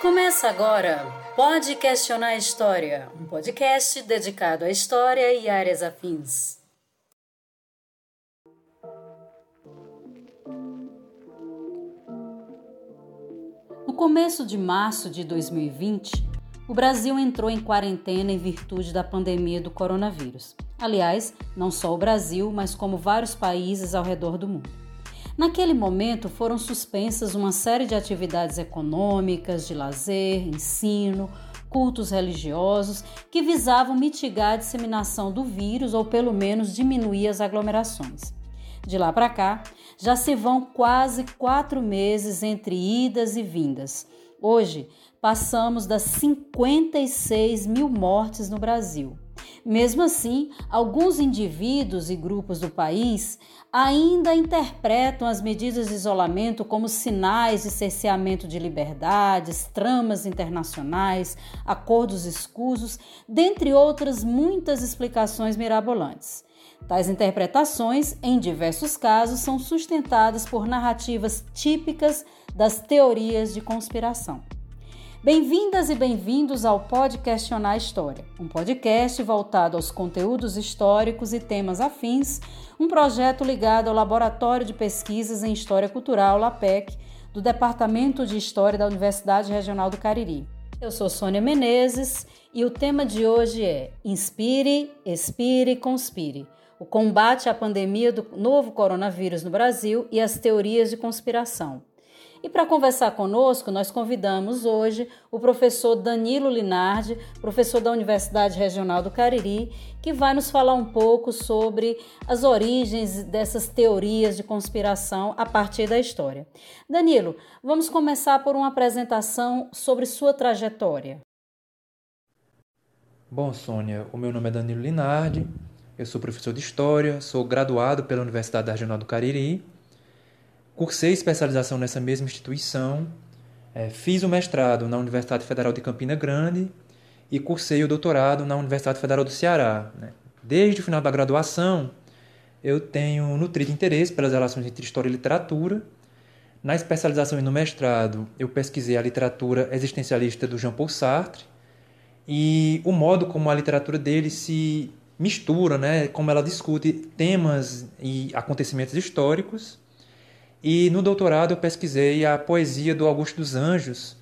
Começa agora Pode Questionar a História, um podcast dedicado à história e áreas afins. No começo de março de 2020, o Brasil entrou em quarentena em virtude da pandemia do coronavírus. Aliás, não só o Brasil, mas como vários países ao redor do mundo. Naquele momento foram suspensas uma série de atividades econômicas, de lazer, ensino, cultos religiosos que visavam mitigar a disseminação do vírus ou pelo menos diminuir as aglomerações. De lá para cá, já se vão quase quatro meses entre idas e vindas. Hoje, passamos das 56 mil mortes no Brasil. Mesmo assim, alguns indivíduos e grupos do país ainda interpretam as medidas de isolamento como sinais de cerceamento de liberdades, tramas internacionais, acordos escusos, dentre outras muitas explicações mirabolantes. Tais interpretações, em diversos casos, são sustentadas por narrativas típicas das teorias de conspiração. Bem-vindas e bem-vindos ao Pode Questionar História, um podcast voltado aos conteúdos históricos e temas afins, um projeto ligado ao Laboratório de Pesquisas em História Cultural, LAPEC, do Departamento de História da Universidade Regional do Cariri. Eu sou Sônia Menezes e o tema de hoje é Inspire, Expire, Conspire o combate à pandemia do novo coronavírus no Brasil e as teorias de conspiração. E para conversar conosco, nós convidamos hoje o professor Danilo Linardi, professor da Universidade Regional do Cariri, que vai nos falar um pouco sobre as origens dessas teorias de conspiração a partir da história. Danilo, vamos começar por uma apresentação sobre sua trajetória. Bom, Sônia, o meu nome é Danilo Linardi, eu sou professor de História, sou graduado pela Universidade Regional do Cariri Cursei especialização nessa mesma instituição, é, fiz o mestrado na Universidade Federal de Campina Grande e cursei o doutorado na Universidade Federal do Ceará. Né? Desde o final da graduação, eu tenho nutrido interesse pelas relações entre história e literatura. Na especialização e no mestrado, eu pesquisei a literatura existencialista do Jean Paul Sartre e o modo como a literatura dele se mistura, né, como ela discute temas e acontecimentos históricos e no doutorado eu pesquisei a poesia do Augusto dos Anjos,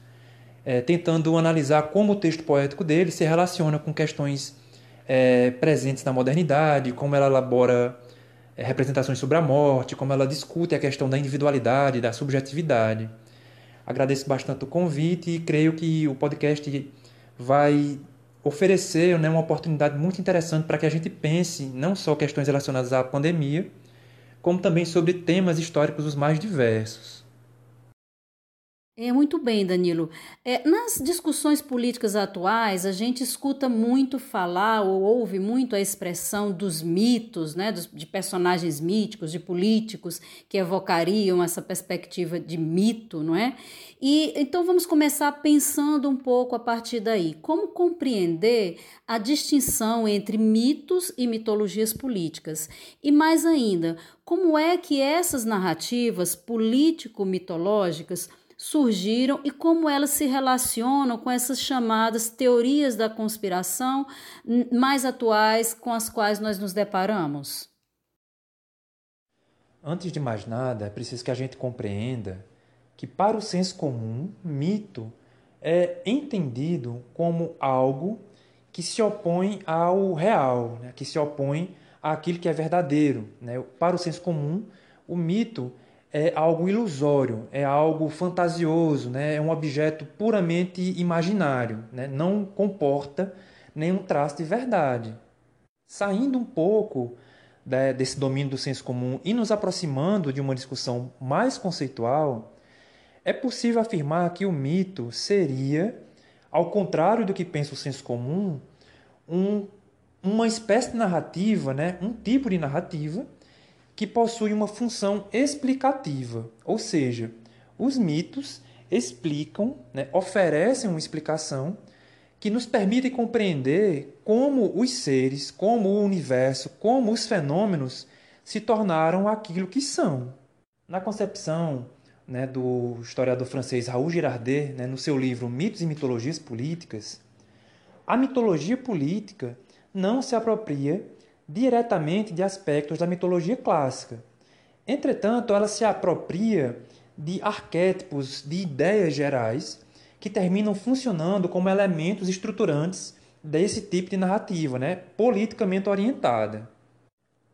é, tentando analisar como o texto poético dele se relaciona com questões é, presentes na modernidade, como ela elabora é, representações sobre a morte, como ela discute a questão da individualidade, da subjetividade. Agradeço bastante o convite e creio que o podcast vai oferecer né, uma oportunidade muito interessante para que a gente pense não só questões relacionadas à pandemia, como também sobre temas históricos os mais diversos. É muito bem, Danilo. É, nas discussões políticas atuais, a gente escuta muito falar ou ouve muito a expressão dos mitos, né, dos, de personagens míticos, de políticos que evocariam essa perspectiva de mito, não é? E então vamos começar pensando um pouco a partir daí. Como compreender a distinção entre mitos e mitologias políticas? E mais ainda, como é que essas narrativas político-mitológicas surgiram e como elas se relacionam com essas chamadas teorias da conspiração mais atuais com as quais nós nos deparamos? Antes de mais nada, é preciso que a gente compreenda que, para o senso comum, mito é entendido como algo que se opõe ao real, né? que se opõe àquilo que é verdadeiro. Né? Para o senso comum, o mito é algo ilusório, é algo fantasioso, né? é um objeto puramente imaginário, né? não comporta nenhum traço de verdade. Saindo um pouco né, desse domínio do senso comum e nos aproximando de uma discussão mais conceitual, é possível afirmar que o mito seria, ao contrário do que pensa o senso comum, um, uma espécie de narrativa, né? um tipo de narrativa que possui uma função explicativa, ou seja, os mitos explicam, né, oferecem uma explicação que nos permite compreender como os seres, como o universo, como os fenômenos se tornaram aquilo que são. Na concepção né, do historiador francês Raul Girardet, né, no seu livro Mitos e Mitologias Políticas, a mitologia política não se apropria diretamente de aspectos da mitologia clássica. Entretanto, ela se apropria de arquétipos, de ideias gerais que terminam funcionando como elementos estruturantes desse tipo de narrativa, né, politicamente orientada.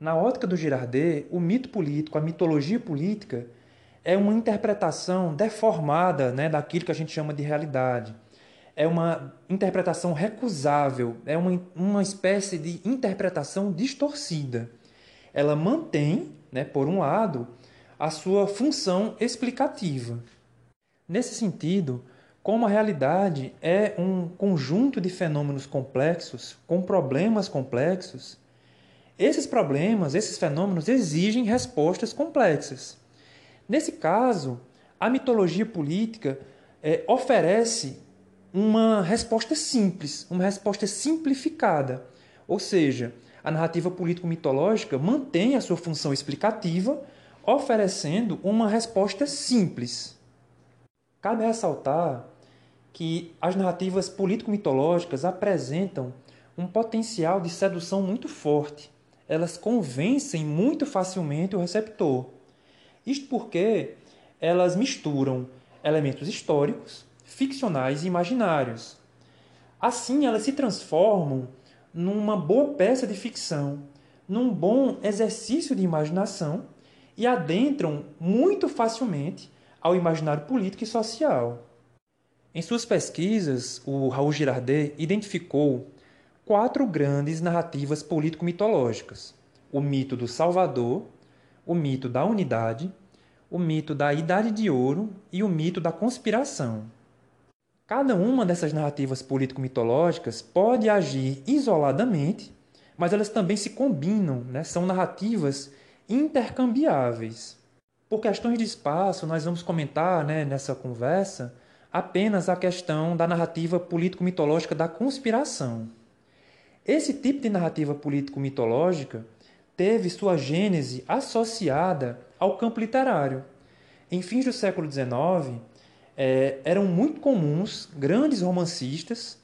Na ótica do Girardet, o mito político, a mitologia política, é uma interpretação deformada né, daquilo que a gente chama de realidade. É uma interpretação recusável, é uma, uma espécie de interpretação distorcida. Ela mantém, né, por um lado, a sua função explicativa. Nesse sentido, como a realidade é um conjunto de fenômenos complexos, com problemas complexos, esses problemas, esses fenômenos exigem respostas complexas. Nesse caso, a mitologia política é, oferece uma resposta simples, uma resposta simplificada. Ou seja, a narrativa político-mitológica mantém a sua função explicativa, oferecendo uma resposta simples. Cabe ressaltar que as narrativas político-mitológicas apresentam um potencial de sedução muito forte. Elas convencem muito facilmente o receptor. Isto porque elas misturam elementos históricos, ficcionais e imaginários. Assim, elas se transformam numa boa peça de ficção, num bom exercício de imaginação e adentram muito facilmente ao imaginário político e social. Em suas pesquisas, o Raul Girardet identificou quatro grandes narrativas político-mitológicas: o mito do Salvador, o mito da unidade, o mito da Idade de Ouro e o mito da conspiração. Cada uma dessas narrativas político-mitológicas pode agir isoladamente, mas elas também se combinam, né? são narrativas intercambiáveis. Por questões de espaço, nós vamos comentar né, nessa conversa apenas a questão da narrativa político-mitológica da conspiração. Esse tipo de narrativa político-mitológica teve sua gênese associada ao campo literário. Em fins do século XIX, é, eram muito comuns grandes romancistas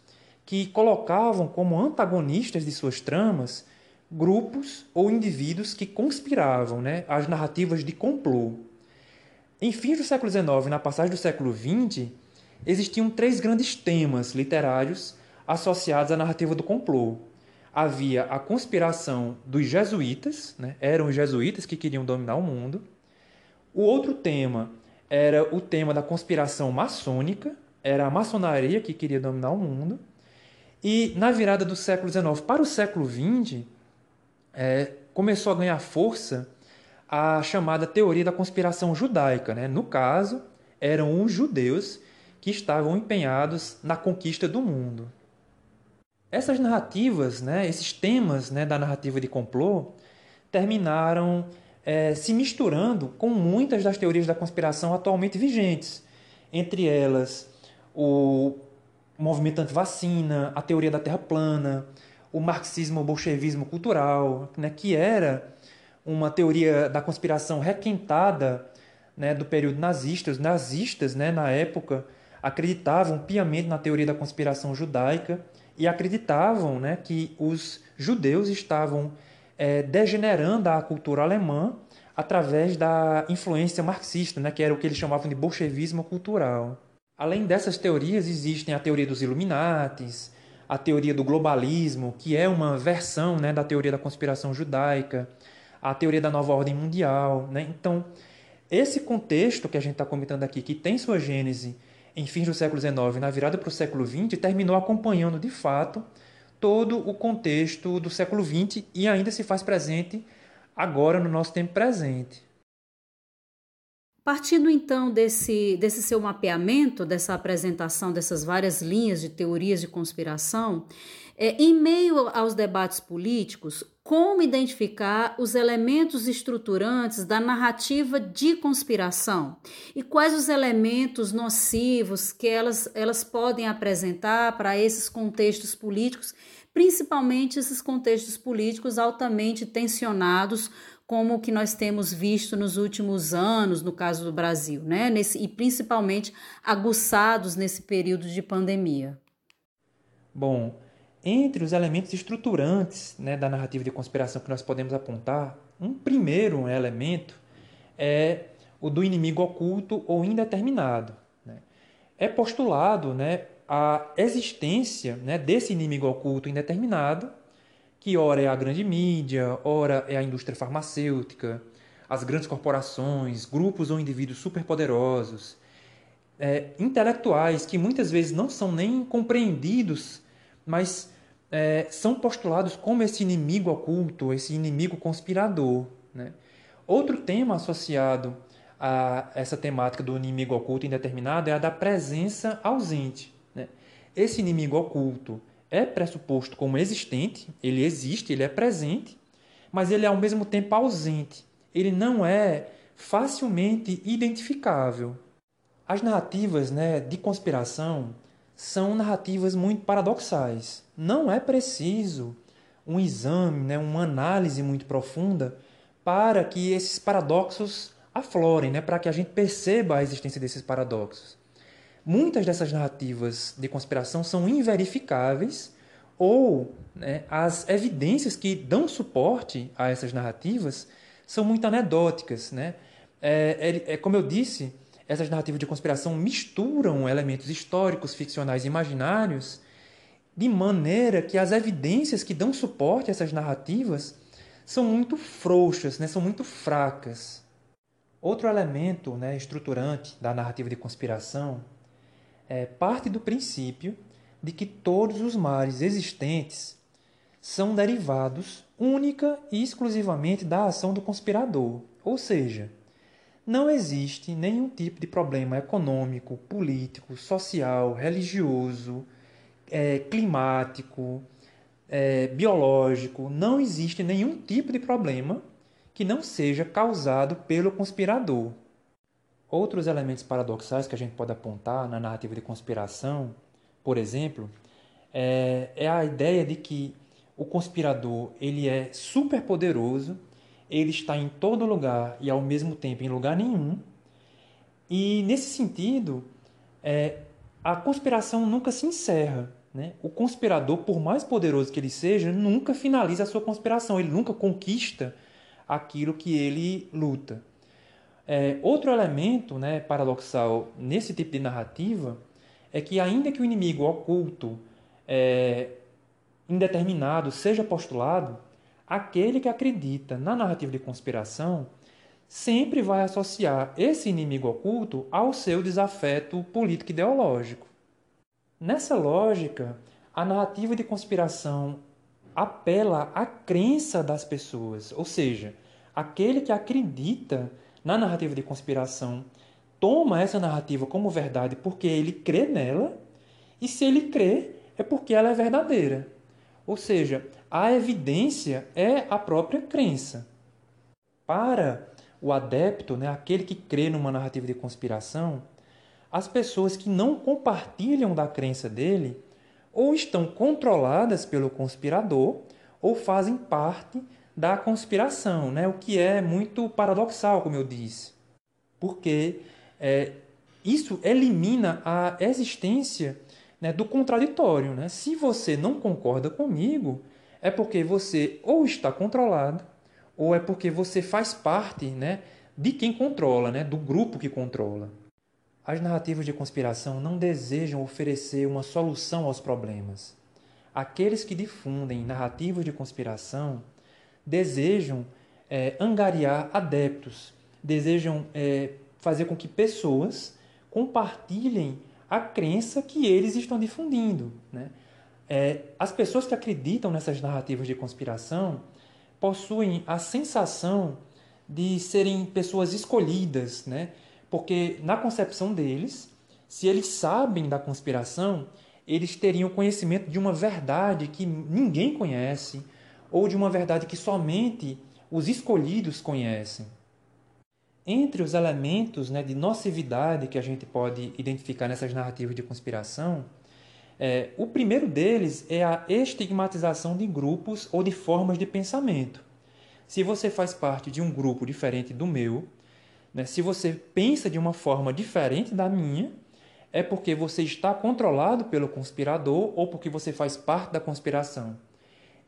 que colocavam como antagonistas de suas tramas grupos ou indivíduos que conspiravam, né, as narrativas de complô. Em fins do século XIX, na passagem do século XX, existiam três grandes temas literários associados à narrativa do complô. Havia a conspiração dos jesuítas, né? eram os jesuítas que queriam dominar o mundo. O outro tema era o tema da conspiração maçônica, era a maçonaria que queria dominar o mundo. E na virada do século XIX para o século XX, é, começou a ganhar força a chamada teoria da conspiração judaica. Né? No caso, eram os judeus que estavam empenhados na conquista do mundo. Essas narrativas, né, esses temas né, da narrativa de complô, terminaram é, se misturando com muitas das teorias da conspiração atualmente vigentes, entre elas o movimento anti-vacina, a teoria da Terra plana, o marxismo bolchevismo cultural, né, que era uma teoria da conspiração requentada né, do período nazista. Os nazistas, né, na época, acreditavam piamente na teoria da conspiração judaica e acreditavam né, que os judeus estavam é, degenerando a cultura alemã através da influência marxista, né, que era o que eles chamavam de bolchevismo cultural. Além dessas teorias, existem a teoria dos Illuminatis, a teoria do globalismo, que é uma versão né, da teoria da conspiração judaica, a teoria da nova ordem mundial. Né? Então, esse contexto que a gente está comentando aqui, que tem sua gênese em fins do século XIX, na virada para o século XX, terminou acompanhando de fato todo o contexto do século XX e ainda se faz presente agora no nosso tempo presente. Partindo então desse, desse seu mapeamento, dessa apresentação dessas várias linhas de teorias de conspiração, é, em meio aos debates políticos, como identificar os elementos estruturantes da narrativa de conspiração e quais os elementos nocivos que elas, elas podem apresentar para esses contextos políticos, principalmente esses contextos políticos altamente tensionados como o que nós temos visto nos últimos anos, no caso do Brasil, né? Nesse, e principalmente aguçados nesse período de pandemia? Bom, entre os elementos estruturantes né, da narrativa de conspiração que nós podemos apontar, um primeiro elemento é o do inimigo oculto ou indeterminado. Né? É postulado né, a existência né, desse inimigo oculto indeterminado, que ora é a grande mídia, ora é a indústria farmacêutica, as grandes corporações, grupos ou indivíduos superpoderosos, é, intelectuais que muitas vezes não são nem compreendidos, mas é, são postulados como esse inimigo oculto, esse inimigo conspirador. Né? Outro tema associado a essa temática do inimigo oculto indeterminado é a da presença ausente. Né? Esse inimigo oculto é pressuposto como existente, ele existe, ele é presente, mas ele é ao mesmo tempo ausente. Ele não é facilmente identificável. As narrativas né, de conspiração são narrativas muito paradoxais. Não é preciso um exame, né, uma análise muito profunda para que esses paradoxos aflorem, né, para que a gente perceba a existência desses paradoxos. Muitas dessas narrativas de conspiração são inverificáveis ou né, as evidências que dão suporte a essas narrativas são muito anedóticas. Né? É, é, é, como eu disse, essas narrativas de conspiração misturam elementos históricos, ficcionais e imaginários de maneira que as evidências que dão suporte a essas narrativas são muito frouxas, né? são muito fracas. Outro elemento né, estruturante da narrativa de conspiração é parte do princípio de que todos os mares existentes são derivados única e exclusivamente da ação do conspirador, ou seja, não existe nenhum tipo de problema econômico, político, social, religioso, é, climático, é, biológico, não existe nenhum tipo de problema que não seja causado pelo conspirador. Outros elementos paradoxais que a gente pode apontar na narrativa de conspiração, por exemplo, é, é a ideia de que o conspirador ele é super poderoso, ele está em todo lugar e ao mesmo tempo em lugar nenhum. E nesse sentido, é, a conspiração nunca se encerra. Né? O conspirador, por mais poderoso que ele seja, nunca finaliza a sua conspiração, ele nunca conquista aquilo que ele luta. É, outro elemento né, paradoxal nesse tipo de narrativa é que, ainda que o inimigo oculto, é, indeterminado, seja postulado, aquele que acredita na narrativa de conspiração sempre vai associar esse inimigo oculto ao seu desafeto político ideológico. Nessa lógica, a narrativa de conspiração apela à crença das pessoas, ou seja, aquele que acredita na narrativa de conspiração toma essa narrativa como verdade porque ele crê nela, e se ele crê, é porque ela é verdadeira. Ou seja, a evidência é a própria crença. Para o adepto, né, aquele que crê numa narrativa de conspiração, as pessoas que não compartilham da crença dele ou estão controladas pelo conspirador ou fazem parte da conspiração, né? o que é muito paradoxal, como eu disse, porque é, isso elimina a existência né, do contraditório. Né? Se você não concorda comigo, é porque você ou está controlado, ou é porque você faz parte né, de quem controla, né, do grupo que controla. As narrativas de conspiração não desejam oferecer uma solução aos problemas. Aqueles que difundem narrativas de conspiração desejam é, angariar adeptos, desejam é, fazer com que pessoas compartilhem a crença que eles estão difundindo. Né? É, as pessoas que acreditam nessas narrativas de conspiração possuem a sensação de serem pessoas escolhidas, né? Porque na concepção deles, se eles sabem da conspiração, eles teriam conhecimento de uma verdade que ninguém conhece, ou de uma verdade que somente os escolhidos conhecem. Entre os elementos né, de nocividade que a gente pode identificar nessas narrativas de conspiração, é, o primeiro deles é a estigmatização de grupos ou de formas de pensamento. se você faz parte de um grupo diferente do meu, né, se você pensa de uma forma diferente da minha, é porque você está controlado pelo conspirador ou porque você faz parte da conspiração.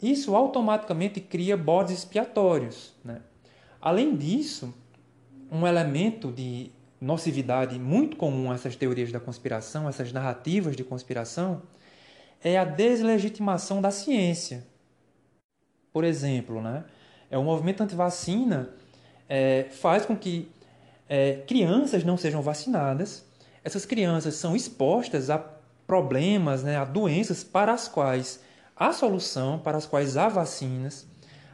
Isso automaticamente cria bodes expiatórios. Né? Além disso, um elemento de nocividade muito comum a essas teorias da conspiração, essas narrativas de conspiração, é a deslegitimação da ciência. Por exemplo, né, é o movimento antivacina é, faz com que é, crianças não sejam vacinadas. Essas crianças são expostas a problemas, né, a doenças para as quais há solução, para as quais há vacinas.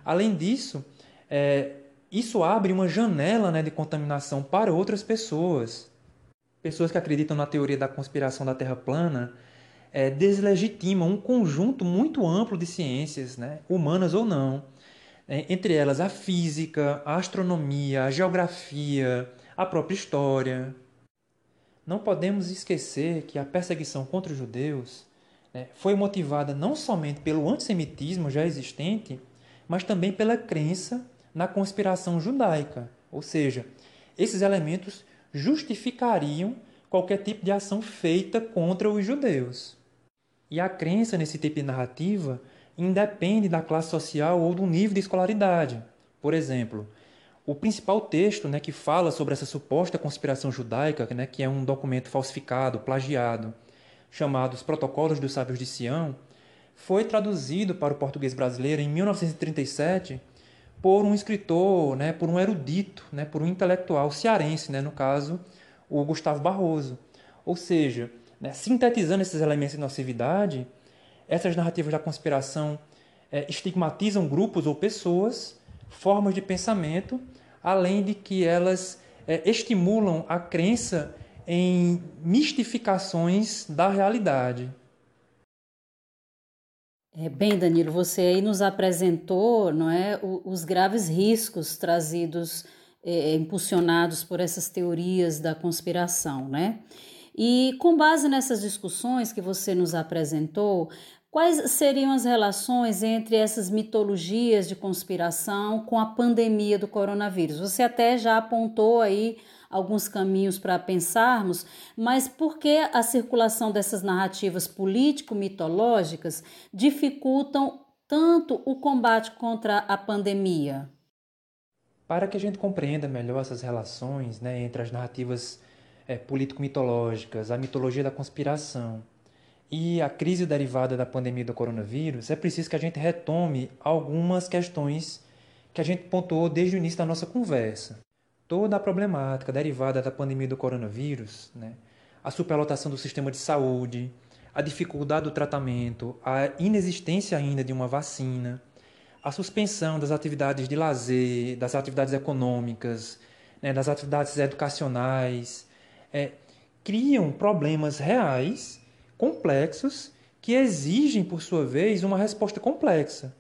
Além disso, é, isso abre uma janela né, de contaminação para outras pessoas. Pessoas que acreditam na teoria da conspiração da Terra plana é, deslegitimam um conjunto muito amplo de ciências, né, humanas ou não, é, entre elas a física, a astronomia, a geografia, a própria história. Não podemos esquecer que a perseguição contra os judeus né, foi motivada não somente pelo antissemitismo já existente, mas também pela crença na conspiração judaica. Ou seja, esses elementos justificariam qualquer tipo de ação feita contra os judeus. E a crença nesse tipo de narrativa independe da classe social ou do nível de escolaridade. Por exemplo, o principal texto né, que fala sobre essa suposta conspiração judaica, né, que é um documento falsificado, plagiado, chamado Os Protocolos dos Sábios de Sião, foi traduzido para o português brasileiro em 1937 por um escritor, né, por um erudito, né, por um intelectual cearense, né, no caso, o Gustavo Barroso. Ou seja, né? Sintetizando esses elementos de nocividade, essas narrativas da conspiração é, estigmatizam grupos ou pessoas, formas de pensamento, além de que elas é, estimulam a crença em mistificações da realidade. É, bem, Danilo, você aí nos apresentou não é, os graves riscos trazidos, é, impulsionados por essas teorias da conspiração, né? E com base nessas discussões que você nos apresentou, quais seriam as relações entre essas mitologias de conspiração com a pandemia do coronavírus? Você até já apontou aí alguns caminhos para pensarmos, mas por que a circulação dessas narrativas político-mitológicas dificultam tanto o combate contra a pandemia? Para que a gente compreenda melhor essas relações né, entre as narrativas é, político-mitológicas, a mitologia da conspiração e a crise derivada da pandemia do coronavírus, é preciso que a gente retome algumas questões que a gente pontuou desde o início da nossa conversa. Toda a problemática derivada da pandemia do coronavírus, né, a superlotação do sistema de saúde, a dificuldade do tratamento, a inexistência ainda de uma vacina, a suspensão das atividades de lazer, das atividades econômicas, né, das atividades educacionais, é, criam problemas reais, complexos, que exigem, por sua vez, uma resposta complexa.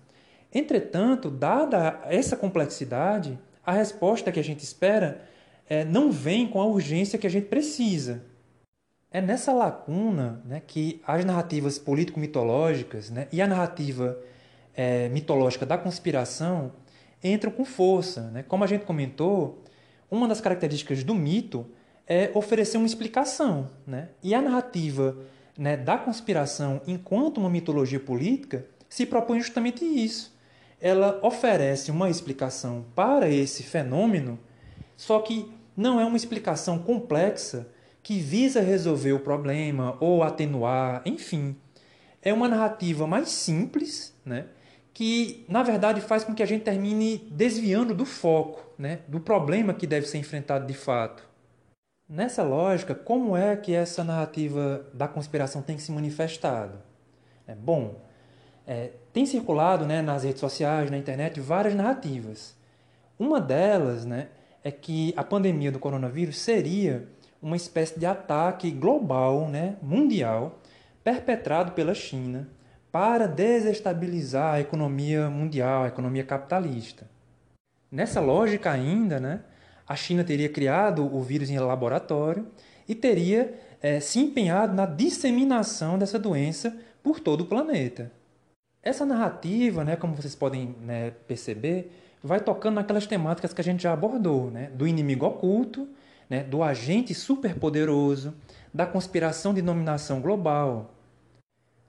Entretanto, dada essa complexidade, a resposta que a gente espera é, não vem com a urgência que a gente precisa. É nessa lacuna né, que as narrativas político-mitológicas né, e a narrativa é, mitológica da conspiração entram com força. Né? Como a gente comentou, uma das características do mito é oferecer uma explicação. Né? E a narrativa né, da conspiração, enquanto uma mitologia política, se propõe justamente isso. Ela oferece uma explicação para esse fenômeno, só que não é uma explicação complexa que visa resolver o problema ou atenuar, enfim. É uma narrativa mais simples, né? que na verdade faz com que a gente termine desviando do foco, né? do problema que deve ser enfrentado de fato. Nessa lógica, como é que essa narrativa da conspiração tem se manifestado? É, bom, é, tem circulado né, nas redes sociais, na internet, várias narrativas. Uma delas né, é que a pandemia do coronavírus seria uma espécie de ataque global, né, mundial, perpetrado pela China para desestabilizar a economia mundial, a economia capitalista. Nessa lógica ainda, né, a China teria criado o vírus em laboratório e teria é, se empenhado na disseminação dessa doença por todo o planeta. Essa narrativa, né, como vocês podem né, perceber, vai tocando naquelas temáticas que a gente já abordou, né? do inimigo oculto, né? do agente superpoderoso, da conspiração de dominação global.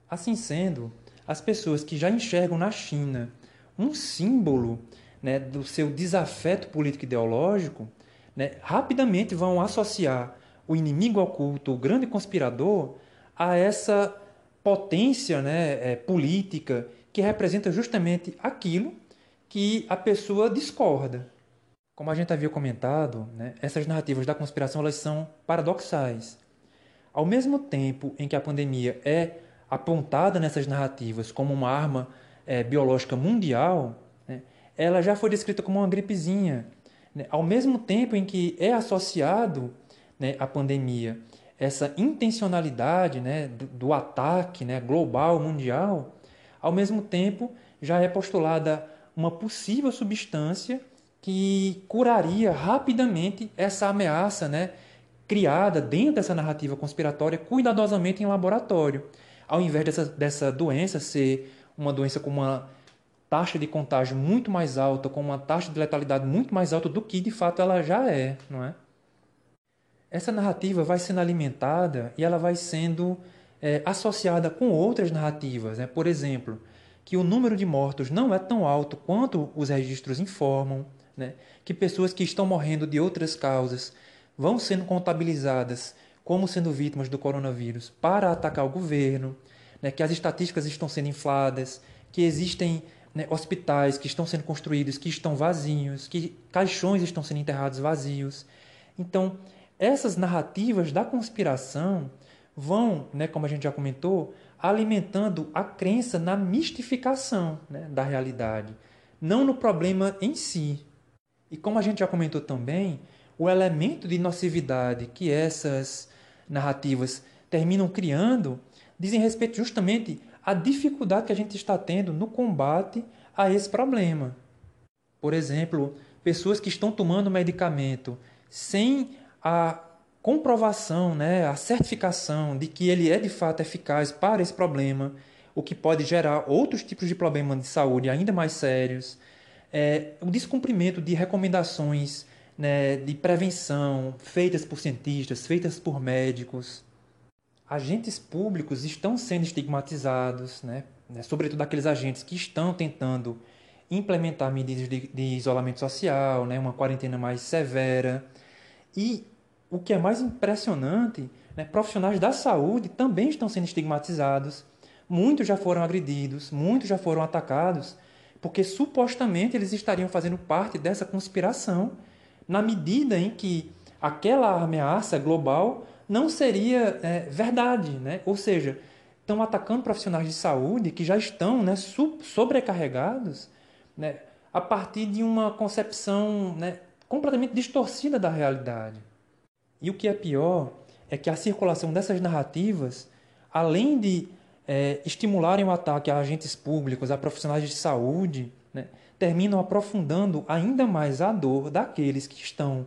Assim sendo, as pessoas que já enxergam na China um símbolo né, do seu desafeto político ideológico, né, rapidamente vão associar o inimigo oculto, o grande conspirador, a essa potência né, é, política que representa justamente aquilo que a pessoa discorda. Como a gente havia comentado, né, essas narrativas da conspiração elas são paradoxais. Ao mesmo tempo em que a pandemia é apontada nessas narrativas como uma arma é, biológica mundial, ela já foi descrita como uma gripezinha. Né? Ao mesmo tempo em que é associado né, à pandemia essa intencionalidade né, do, do ataque né, global, mundial, ao mesmo tempo já é postulada uma possível substância que curaria rapidamente essa ameaça né, criada dentro dessa narrativa conspiratória cuidadosamente em laboratório. Ao invés dessa, dessa doença ser uma doença com uma taxa de contágio muito mais alta, com uma taxa de letalidade muito mais alta do que de fato ela já é, não é? Essa narrativa vai sendo alimentada e ela vai sendo é, associada com outras narrativas, né? Por exemplo, que o número de mortos não é tão alto quanto os registros informam, né? Que pessoas que estão morrendo de outras causas vão sendo contabilizadas como sendo vítimas do coronavírus para atacar o governo, né? Que as estatísticas estão sendo infladas, que existem né, hospitais que estão sendo construídos, que estão vazios, que caixões estão sendo enterrados vazios. Então, essas narrativas da conspiração vão, né, como a gente já comentou, alimentando a crença na mistificação né, da realidade, não no problema em si. E como a gente já comentou também, o elemento de nocividade que essas narrativas terminam criando dizem respeito justamente a dificuldade que a gente está tendo no combate a esse problema. Por exemplo, pessoas que estão tomando medicamento sem a comprovação, né, a certificação de que ele é de fato eficaz para esse problema, o que pode gerar outros tipos de problemas de saúde ainda mais sérios, é, o descumprimento de recomendações né, de prevenção feitas por cientistas, feitas por médicos, agentes públicos estão sendo estigmatizados, né? né? sobretudo aqueles agentes que estão tentando implementar medidas de, de isolamento social, né? uma quarentena mais severa. E o que é mais impressionante, né? profissionais da saúde também estão sendo estigmatizados. Muitos já foram agredidos, muitos já foram atacados, porque supostamente eles estariam fazendo parte dessa conspiração, na medida em que aquela ameaça global não seria é, verdade, né? Ou seja, estão atacando profissionais de saúde que já estão né, sobrecarregados né, a partir de uma concepção né, completamente distorcida da realidade. E o que é pior é que a circulação dessas narrativas, além de é, estimularem o ataque a agentes públicos, a profissionais de saúde, né, terminam aprofundando ainda mais a dor daqueles que estão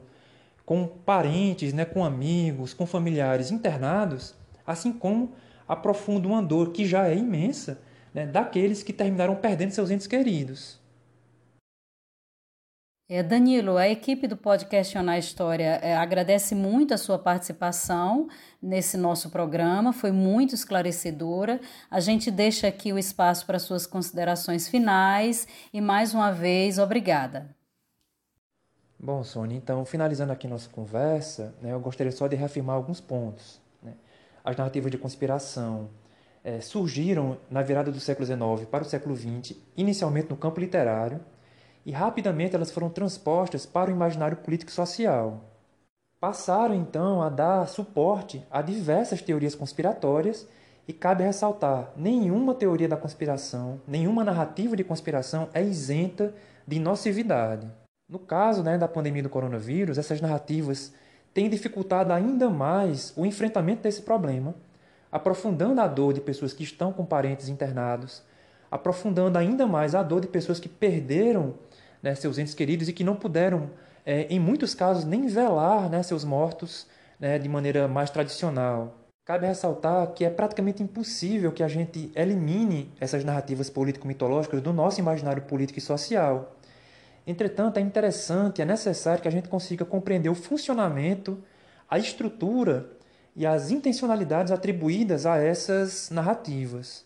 com parentes, né, com amigos, com familiares internados, assim como aprofunda uma dor que já é imensa né, daqueles que terminaram perdendo seus entes queridos. É, Danilo, a equipe do podcast Onar História é, agradece muito a sua participação nesse nosso programa, foi muito esclarecedora. A gente deixa aqui o espaço para suas considerações finais e, mais uma vez, obrigada. Bom, Sônia, então, finalizando aqui nossa conversa, né, eu gostaria só de reafirmar alguns pontos. Né? As narrativas de conspiração é, surgiram na virada do século XIX para o século XX, inicialmente no campo literário, e rapidamente elas foram transpostas para o imaginário político e social. Passaram, então, a dar suporte a diversas teorias conspiratórias e cabe ressaltar, nenhuma teoria da conspiração, nenhuma narrativa de conspiração é isenta de nocividade. No caso né, da pandemia do coronavírus, essas narrativas têm dificultado ainda mais o enfrentamento desse problema, aprofundando a dor de pessoas que estão com parentes internados, aprofundando ainda mais a dor de pessoas que perderam né, seus entes queridos e que não puderam, é, em muitos casos, nem velar né, seus mortos né, de maneira mais tradicional. Cabe ressaltar que é praticamente impossível que a gente elimine essas narrativas político-mitológicas do nosso imaginário político e social. Entretanto, é interessante, é necessário que a gente consiga compreender o funcionamento, a estrutura e as intencionalidades atribuídas a essas narrativas.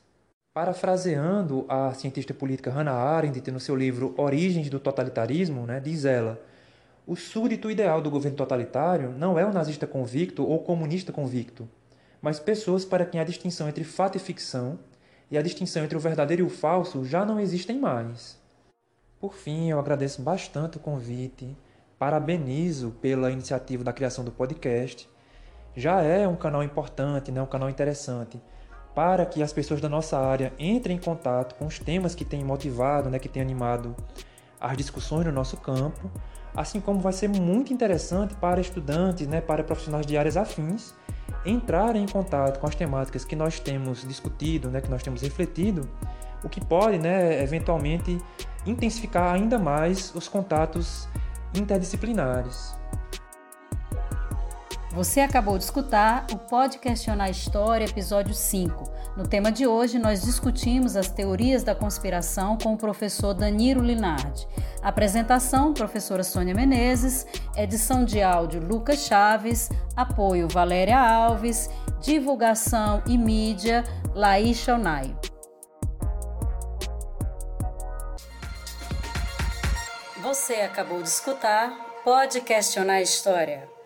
Parafraseando a cientista política Hannah Arendt no seu livro Origens do Totalitarismo, né, diz ela: o súdito ideal do governo totalitário não é o nazista convicto ou comunista convicto, mas pessoas para quem a distinção entre fato e ficção e a distinção entre o verdadeiro e o falso já não existem mais. Por fim, eu agradeço bastante o convite, parabenizo pela iniciativa da criação do podcast. Já é um canal importante, né, um canal interessante para que as pessoas da nossa área entrem em contato com os temas que têm motivado, né, que têm animado as discussões no nosso campo, assim como vai ser muito interessante para estudantes, né, para profissionais de áreas afins entrarem em contato com as temáticas que nós temos discutido, né, que nós temos refletido, o que pode, né, eventualmente intensificar ainda mais os contatos interdisciplinares. Você acabou de escutar o Pode Questionar História, episódio 5. No tema de hoje, nós discutimos as teorias da conspiração com o professor Danilo Linardi. Apresentação, professora Sônia Menezes. Edição de áudio, Lucas Chaves. Apoio, Valéria Alves. Divulgação e mídia, Laís Shonai. Você acabou de escutar Pode Questionar História.